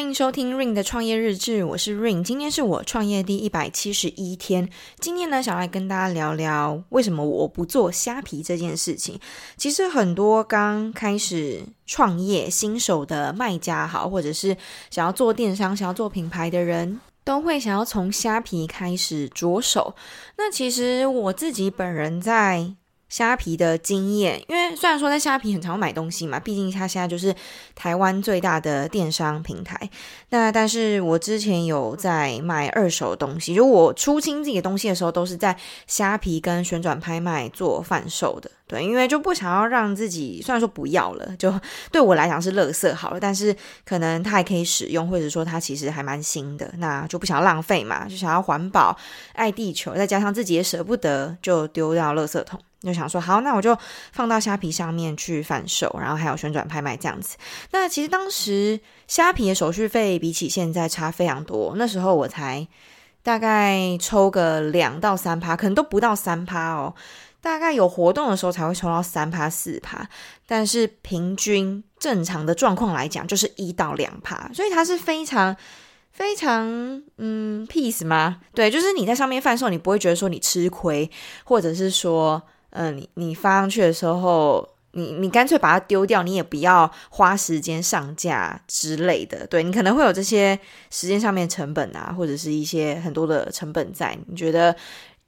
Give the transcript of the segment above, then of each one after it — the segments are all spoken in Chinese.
欢迎收听 Ring 的创业日志，我是 Ring，今天是我创业第一百七十一天。今天呢，想来跟大家聊聊为什么我不做虾皮这件事情。其实很多刚开始创业新手的卖家好，或者是想要做电商、想要做品牌的人，都会想要从虾皮开始着手。那其实我自己本人在虾皮的经验，因为虽然说在虾皮很常买东西嘛，毕竟它现在就是台湾最大的电商平台。那但是我之前有在卖二手东西，就我出清自己的东西的时候，都是在虾皮跟旋转拍卖做贩售的。对，因为就不想要让自己，虽然说不要了，就对我来讲是垃圾好了，但是可能它还可以使用，或者说它其实还蛮新的，那就不想要浪费嘛，就想要环保、爱地球，再加上自己也舍不得就丢掉垃圾桶。就想说好，那我就放到虾皮上面去贩售，然后还有旋转拍卖这样子。那其实当时虾皮的手续费比起现在差非常多，那时候我才大概抽个两到三趴，可能都不到三趴哦。大概有活动的时候才会抽到三趴四趴，但是平均正常的状况来讲就是一到两趴，所以它是非常非常嗯 peace 吗？对，就是你在上面贩售，你不会觉得说你吃亏，或者是说。嗯、你你发上去的时候，你你干脆把它丢掉，你也不要花时间上架之类的。对，你可能会有这些时间上面成本啊，或者是一些很多的成本在。你觉得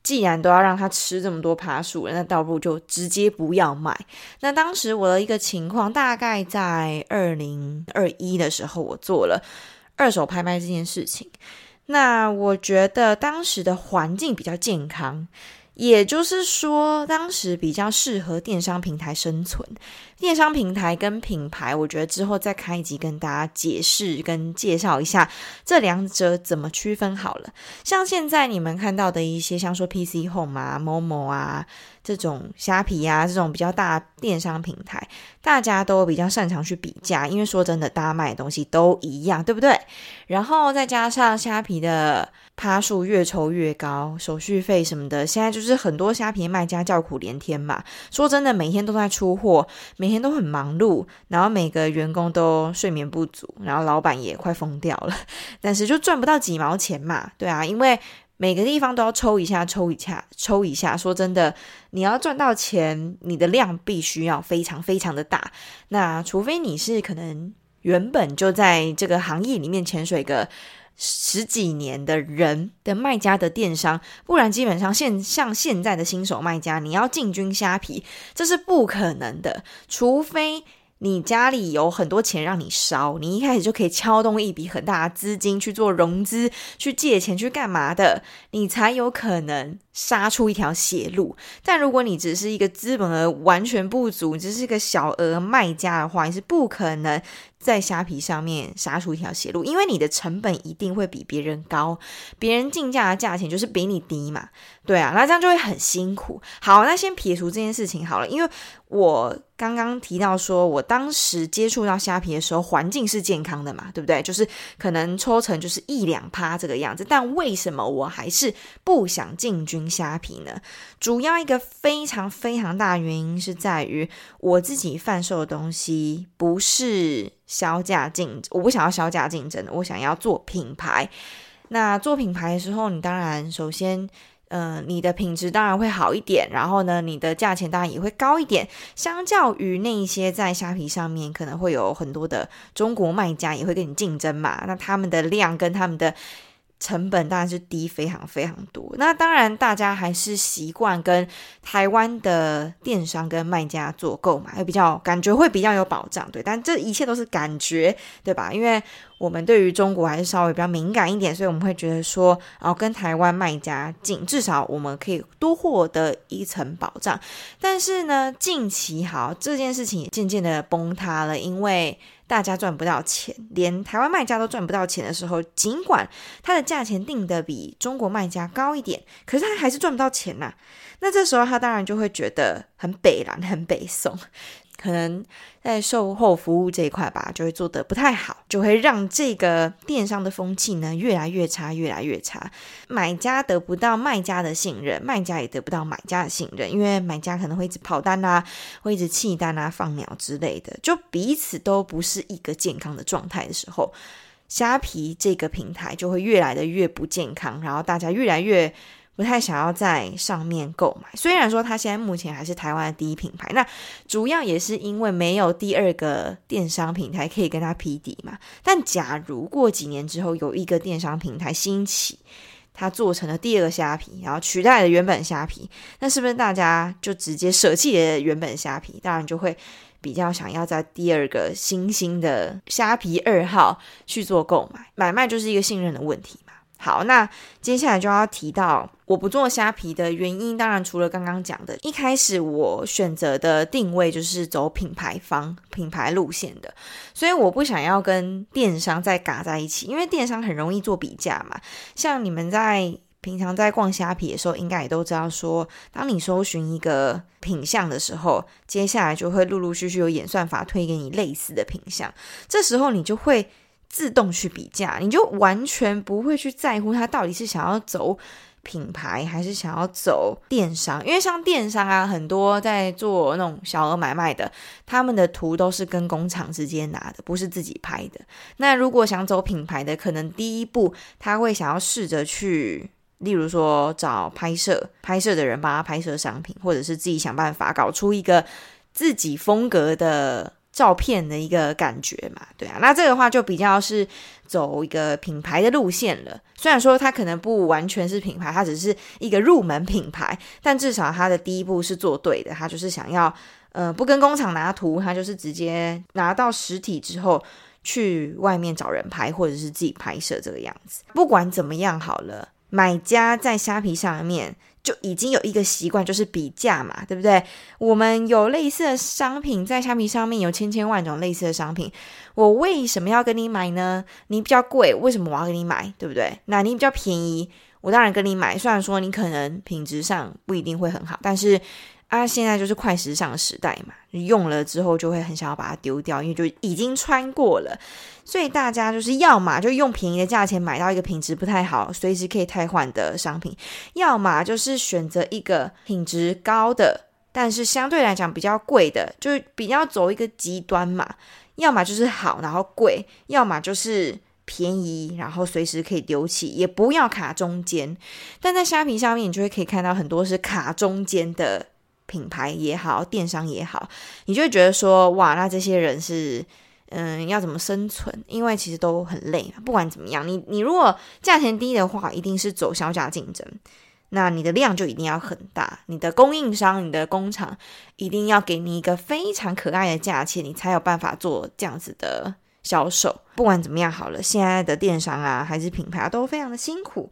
既然都要让他吃这么多爬树，那倒不如就直接不要卖。那当时我的一个情况，大概在二零二一的时候，我做了二手拍卖这件事情。那我觉得当时的环境比较健康。也就是说，当时比较适合电商平台生存。电商平台跟品牌，我觉得之后再开一集跟大家解释跟介绍一下这两者怎么区分好了。像现在你们看到的一些，像说 PC Home 啊、Momo 啊这种虾皮啊这种比较大电商平台，大家都比较擅长去比价，因为说真的，大家卖的东西都一样，对不对？然后再加上虾皮的趴数越抽越高，手续费什么的，现在就是很多虾皮卖家叫苦连天嘛。说真的，每天都在出货，每天都很忙碌，然后每个员工都睡眠不足，然后老板也快疯掉了，但是就赚不到几毛钱嘛，对啊，因为每个地方都要抽一下，抽一下，抽一下。说真的，你要赚到钱，你的量必须要非常非常的大。那除非你是可能原本就在这个行业里面潜水个十几年的人的卖家的电商，不然基本上现像现在的新手卖家，你要进军虾皮，这是不可能的。除非你家里有很多钱让你烧，你一开始就可以敲动一笔很大的资金去做融资、去借钱、去干嘛的，你才有可能杀出一条血路。但如果你只是一个资本额完全不足，只是一个小额卖家的话，你是不可能。在虾皮上面杀出一条血路，因为你的成本一定会比别人高，别人竞价的价钱就是比你低嘛，对啊，那这样就会很辛苦。好，那先撇除这件事情好了，因为我刚刚提到说，我当时接触到虾皮的时候，环境是健康的嘛，对不对？就是可能抽成就是一两趴这个样子，但为什么我还是不想进军虾皮呢？主要一个非常非常大原因是在于我自己贩售的东西不是。销价竞，我不想要销价竞争，我想要做品牌。那做品牌的时候，你当然首先，呃，你的品质当然会好一点，然后呢，你的价钱当然也会高一点。相较于那一些在虾皮上面可能会有很多的中国卖家也会跟你竞争嘛，那他们的量跟他们的。成本当然是低非常非常多，那当然大家还是习惯跟台湾的电商跟卖家做购买，会比较感觉会比较有保障，对，但这一切都是感觉，对吧？因为我们对于中国还是稍微比较敏感一点，所以我们会觉得说，哦，跟台湾卖家进，至少我们可以多获得一层保障。但是呢，近期好这件事情渐渐的崩塌了，因为大家赚不到钱，连台湾卖家都赚不到钱的时候，尽管它的价钱定的比中国卖家高一点，可是它还是赚不到钱呐。那这时候他当然就会觉得很北蓝，很北宋。可能在售后服务这一块吧，就会做得不太好，就会让这个电商的风气呢越来越差，越来越差。买家得不到卖家的信任，卖家也得不到买家的信任，因为买家可能会一直跑单啊，会一直弃单啊、放鸟之类的，就彼此都不是一个健康的状态的时候，虾皮这个平台就会越来的越不健康，然后大家越来越不太想要在上面购买。虽然说它现在目前还是台湾的第一品牌，那主要也是因为没有第二个电商平台可以跟它匹敌嘛。但假如过几年之后有一个电商平台兴起，它做成了第二个虾皮，然后取代了原本虾皮，那是不是大家就直接舍弃了原本虾皮？当然就会比较想要在第二个新兴的虾皮二号去做购买，买卖就是一个信任的问题嘛。好，那接下来就要提到我不做虾皮的原因，当然除了刚刚讲的，一开始我选择的定位就是走品牌方、品牌路线的，所以我不想要跟电商再嘎在一起，因为电商很容易做比价嘛。像你们在平常在逛虾皮的时候，应该也都知道说，当你搜寻一个品相的时候，接下来就会陆陆续续有演算法推给你类似的品相，这时候你就会。自动去比价，你就完全不会去在乎他到底是想要走品牌还是想要走电商，因为像电商啊，很多在做那种小额买卖的，他们的图都是跟工厂直接拿的，不是自己拍的。那如果想走品牌的，可能第一步他会想要试着去，例如说找拍摄拍摄的人帮他拍摄商品，或者是自己想办法搞出一个自己风格的。照片的一个感觉嘛，对啊，那这个话就比较是走一个品牌的路线了。虽然说它可能不完全是品牌，它只是一个入门品牌，但至少它的第一步是做对的。它就是想要，呃，不跟工厂拿图，它就是直接拿到实体之后去外面找人拍，或者是自己拍摄这个样子。不管怎么样好了，买家在虾皮上面。就已经有一个习惯，就是比价嘛，对不对？我们有类似的商品在虾米上面有千千万种类似的商品，我为什么要跟你买呢？你比较贵，为什么我要跟你买？对不对？那你比较便宜，我当然跟你买。虽然说你可能品质上不一定会很好，但是。啊，现在就是快时尚时代嘛，用了之后就会很想要把它丢掉，因为就已经穿过了，所以大家就是要么就用便宜的价钱买到一个品质不太好、随时可以退换的商品，要么就是选择一个品质高的，但是相对来讲比较贵的，就是比较走一个极端嘛，要么就是好然后贵，要么就是便宜然后随时可以丢弃，也不要卡中间。但在虾皮上面，你就会可以看到很多是卡中间的。品牌也好，电商也好，你就会觉得说，哇，那这些人是，嗯，要怎么生存？因为其实都很累。不管怎么样，你你如果价钱低的话，一定是走销价竞争，那你的量就一定要很大，你的供应商、你的工厂一定要给你一个非常可爱的价钱，你才有办法做这样子的销售。不管怎么样，好了，现在的电商啊，还是品牌，都非常的辛苦。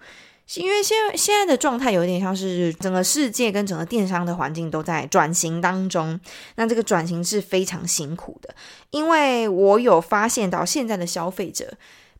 因为现现在的状态有点像是整个世界跟整个电商的环境都在转型当中，那这个转型是非常辛苦的。因为我有发现到现在的消费者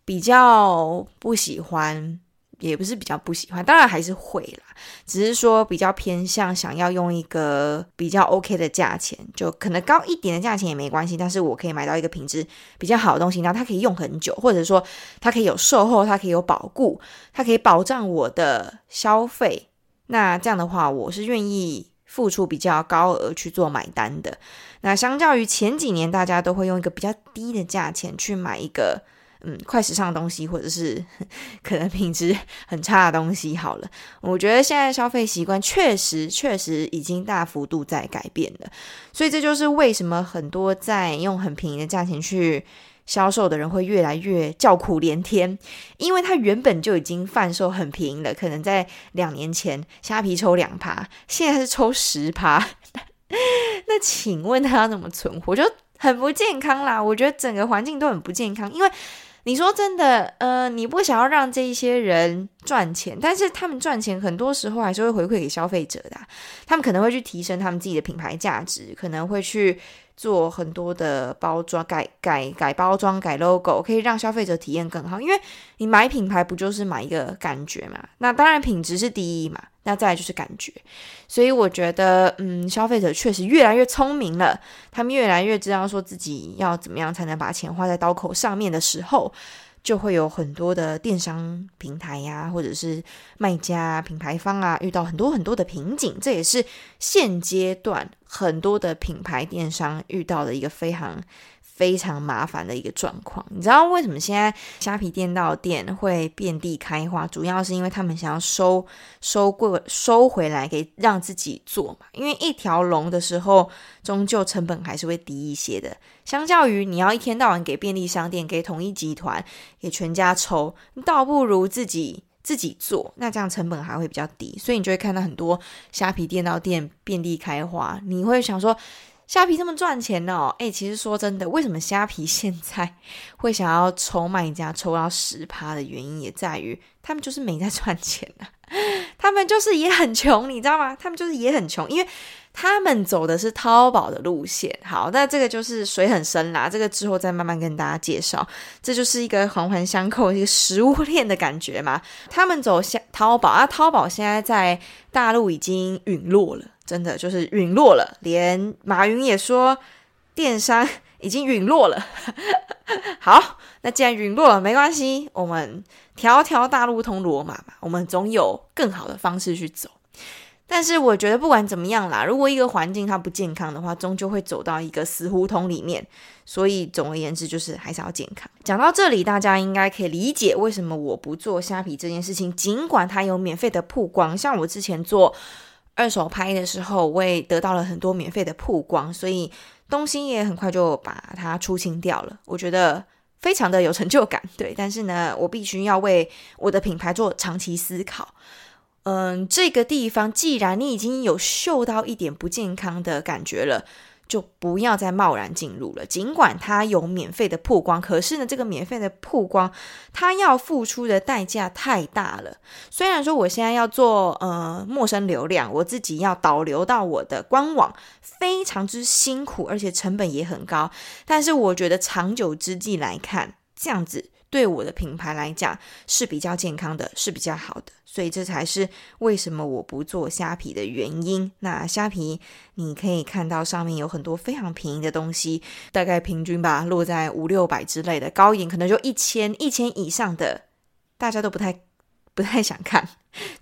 比较不喜欢。也不是比较不喜欢，当然还是会啦，只是说比较偏向想要用一个比较 OK 的价钱，就可能高一点的价钱也没关系，但是我可以买到一个品质比较好的东西，然后它可以用很久，或者说它可以有售后，它可以有保固，它可以保障我的消费。那这样的话，我是愿意付出比较高额去做买单的。那相较于前几年，大家都会用一个比较低的价钱去买一个。嗯，快时尚的东西，或者是 可能品质很差的东西，好了，我觉得现在消费习惯确实确实已经大幅度在改变了，所以这就是为什么很多在用很便宜的价钱去销售的人会越来越叫苦连天，因为他原本就已经贩售很便宜了，可能在两年前虾皮抽两趴，现在是抽十趴，那请问他要怎么存活？就很不健康啦，我觉得整个环境都很不健康，因为。你说真的，呃，你不想要让这一些人赚钱，但是他们赚钱很多时候还是会回馈给消费者的，他们可能会去提升他们自己的品牌价值，可能会去。做很多的包装，改改改包装，改 logo，可以让消费者体验更好。因为你买品牌不就是买一个感觉嘛？那当然品质是第一嘛，那再来就是感觉。所以我觉得，嗯，消费者确实越来越聪明了，他们越来越知道说自己要怎么样才能把钱花在刀口上面的时候。就会有很多的电商平台呀、或者是卖家、品牌方啊，遇到很多很多的瓶颈，这也是现阶段很多的品牌电商遇到的一个非常非常麻烦的一个状况。你知道为什么现在虾皮店到店会遍地开花？主要是因为他们想要收收过收回来给让自己做嘛。因为一条龙的时候，终究成本还是会低一些的。相较于你要一天到晚给便利商店、给统一集团、给全家抽，倒不如自己。自己做，那这样成本还会比较低，所以你就会看到很多虾皮店到店遍地开花。你会想说，虾皮这么赚钱哦？诶，其实说真的，为什么虾皮现在 会想要抽卖家抽到十趴的原因，也在于他们就是没在赚钱啊，他们就是也很穷，你知道吗？他们就是也很穷，因为。他们走的是淘宝的路线，好，那这个就是水很深啦，这个之后再慢慢跟大家介绍。这就是一个环环相扣，一个食物链的感觉嘛。他们走下淘宝啊，淘宝现在在大陆已经陨落了，真的就是陨落了。连马云也说，电商已经陨落了。好，那既然陨落了，没关系，我们条条大路通罗马嘛，我们总有更好的方式去走。但是我觉得不管怎么样啦，如果一个环境它不健康的话，终究会走到一个死胡同里面。所以总而言之，就是还是要健康。讲到这里，大家应该可以理解为什么我不做虾皮这件事情。尽管它有免费的曝光，像我之前做二手拍的时候，我也得到了很多免费的曝光，所以东西也很快就把它出清掉了。我觉得非常的有成就感，对。但是呢，我必须要为我的品牌做长期思考。嗯，这个地方既然你已经有嗅到一点不健康的感觉了，就不要再贸然进入了。尽管它有免费的曝光，可是呢，这个免费的曝光，它要付出的代价太大了。虽然说我现在要做呃陌生流量，我自己要导流到我的官网，非常之辛苦，而且成本也很高。但是我觉得长久之计来看，这样子。对我的品牌来讲是比较健康的，是比较好的，所以这才是为什么我不做虾皮的原因。那虾皮你可以看到上面有很多非常便宜的东西，大概平均吧，落在五六百之类的，高一点可能就一千、一千以上的，大家都不太不太想看，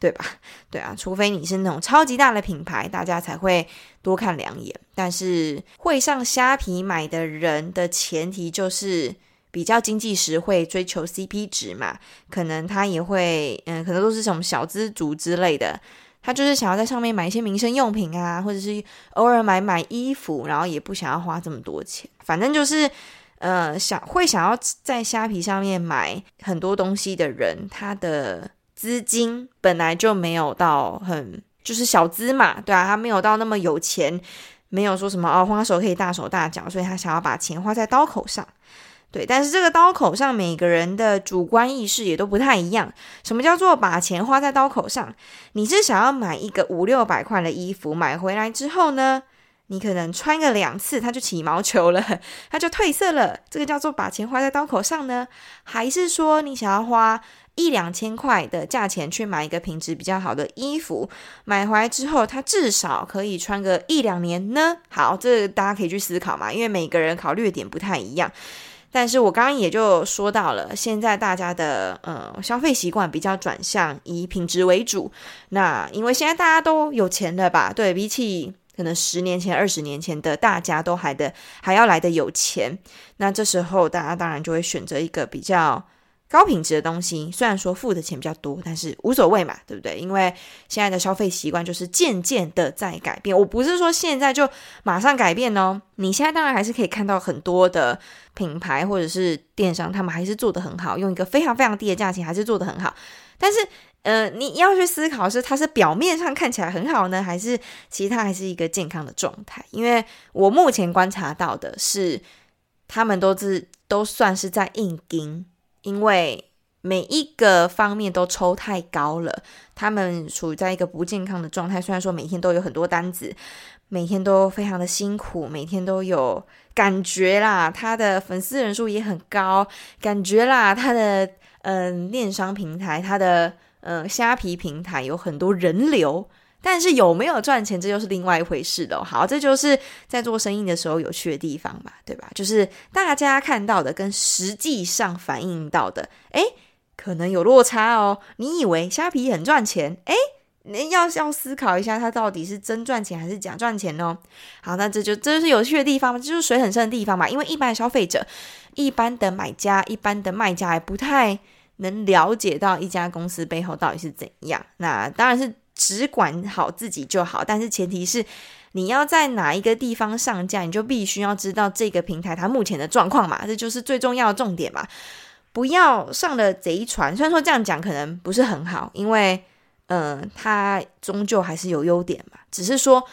对吧？对啊，除非你是那种超级大的品牌，大家才会多看两眼。但是会上虾皮买的人的前提就是。比较经济实惠，追求 CP 值嘛，可能他也会，嗯，可能都是什么小资族之类的，他就是想要在上面买一些民生用品啊，或者是偶尔买买衣服，然后也不想要花这么多钱，反正就是，呃，想会想要在虾皮上面买很多东西的人，他的资金本来就没有到很，就是小资嘛，对啊，他没有到那么有钱，没有说什么哦，花手可以大手大脚，所以他想要把钱花在刀口上。对，但是这个刀口上，每个人的主观意识也都不太一样。什么叫做把钱花在刀口上？你是想要买一个五六百块的衣服，买回来之后呢，你可能穿个两次，它就起毛球了，它就褪色了。这个叫做把钱花在刀口上呢？还是说你想要花一两千块的价钱去买一个品质比较好的衣服，买回来之后，它至少可以穿个一两年呢？好，这大家可以去思考嘛，因为每个人考虑的点不太一样。但是我刚刚也就说到了，现在大家的呃消费习惯比较转向以品质为主。那因为现在大家都有钱了吧？对，比起可能十年前、二十年前的大家都还的还要来的有钱。那这时候大家当然就会选择一个比较。高品质的东西，虽然说付的钱比较多，但是无所谓嘛，对不对？因为现在的消费习惯就是渐渐的在改变。我不是说现在就马上改变哦。你现在当然还是可以看到很多的品牌或者是电商，他们还是做得很好，用一个非常非常低的价钱还是做得很好。但是，呃，你要去思考是它是表面上看起来很好呢，还是其实它还是一个健康的状态？因为我目前观察到的是，他们都是都算是在硬盯。因为每一个方面都抽太高了，他们处于在一个不健康的状态。虽然说每天都有很多单子，每天都非常的辛苦，每天都有感觉啦，他的粉丝人数也很高，感觉啦，他的嗯、呃、电商平台，他的嗯、呃、虾皮平台有很多人流。但是有没有赚钱，这就是另外一回事了。好，这就是在做生意的时候有趣的地方吧，对吧？就是大家看到的跟实际上反映到的，诶，可能有落差哦。你以为虾皮很赚钱，诶，你要要思考一下，它到底是真赚钱还是假赚钱呢？好，那这就这就是有趣的地方，这就是水很深的地方嘛。因为一般的消费者、一般的买家、一般的卖家，还不太能了解到一家公司背后到底是怎样。那当然是只管好自己就好，但是前提是你要在哪一个地方上架，你就必须要知道这个平台它目前的状况嘛，这就是最重要的重点嘛。不要上了贼船，虽然说这样讲可能不是很好，因为，嗯、呃，它终究还是有优点嘛。只是说，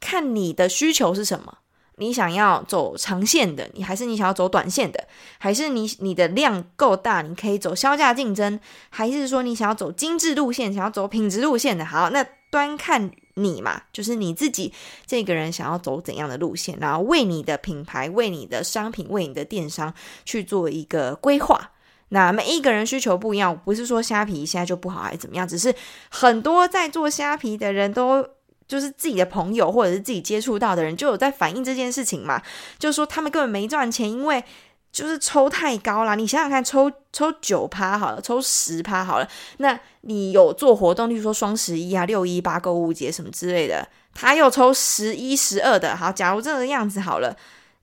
看你的需求是什么，你想要走长线的，你还是你想要走短线的，还是你你的量够大，你可以走削价竞争，还是说你想要走精致路线，想要走品质路线的？好，那端看你嘛，就是你自己这个人想要走怎样的路线，然后为你的品牌、为你的商品、为你的电商去做一个规划。那每一个人需求不一样，不是说虾皮现在就不好还是怎么样，只是很多在做虾皮的人都就是自己的朋友或者是自己接触到的人就有在反映这件事情嘛，就是说他们根本没赚钱，因为就是抽太高了。你想想看，抽抽九趴好了，抽十趴好了，那你有做活动，例如说双十一啊、六一八购物节什么之类的，他又抽十一、十二的。好，假如这个样子好了。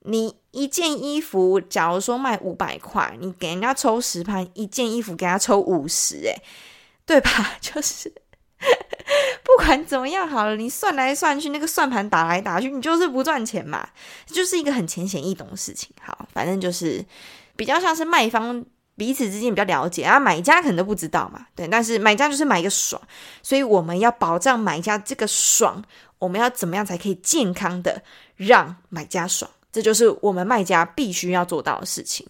你一件衣服，假如说卖五百块，你给人家抽十盘，一件衣服给他抽五十，诶，对吧？就是管怎么样好了，你算来算去，那个算盘打来打去，你就是不赚钱嘛，就是一个很浅显易懂的事情。好，反正就是比较像是卖方彼此之间比较了解啊，买家可能都不知道嘛，对，但是买家就是买一个爽，所以我们要保障买家这个爽，我们要怎么样才可以健康的让买家爽？这就是我们卖家必须要做到的事情。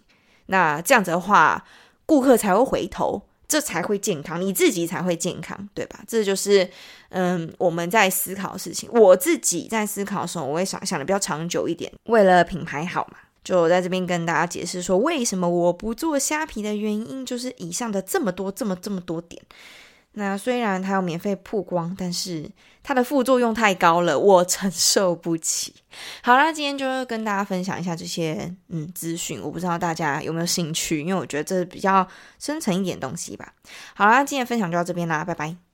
那这样子的话，顾客才会回头，这才会健康，你自己才会健康，对吧？这就是嗯，我们在思考的事情。我自己在思考的时候，我会想想的比较长久一点，为了品牌好嘛，就在这边跟大家解释说，为什么我不做虾皮的原因，就是以上的这么多、这么这么多点。那虽然它有免费曝光，但是它的副作用太高了，我承受不起。好啦，今天就跟大家分享一下这些嗯资讯，我不知道大家有没有兴趣，因为我觉得这是比较深层一点东西吧。好啦，今天分享就到这边啦，拜拜。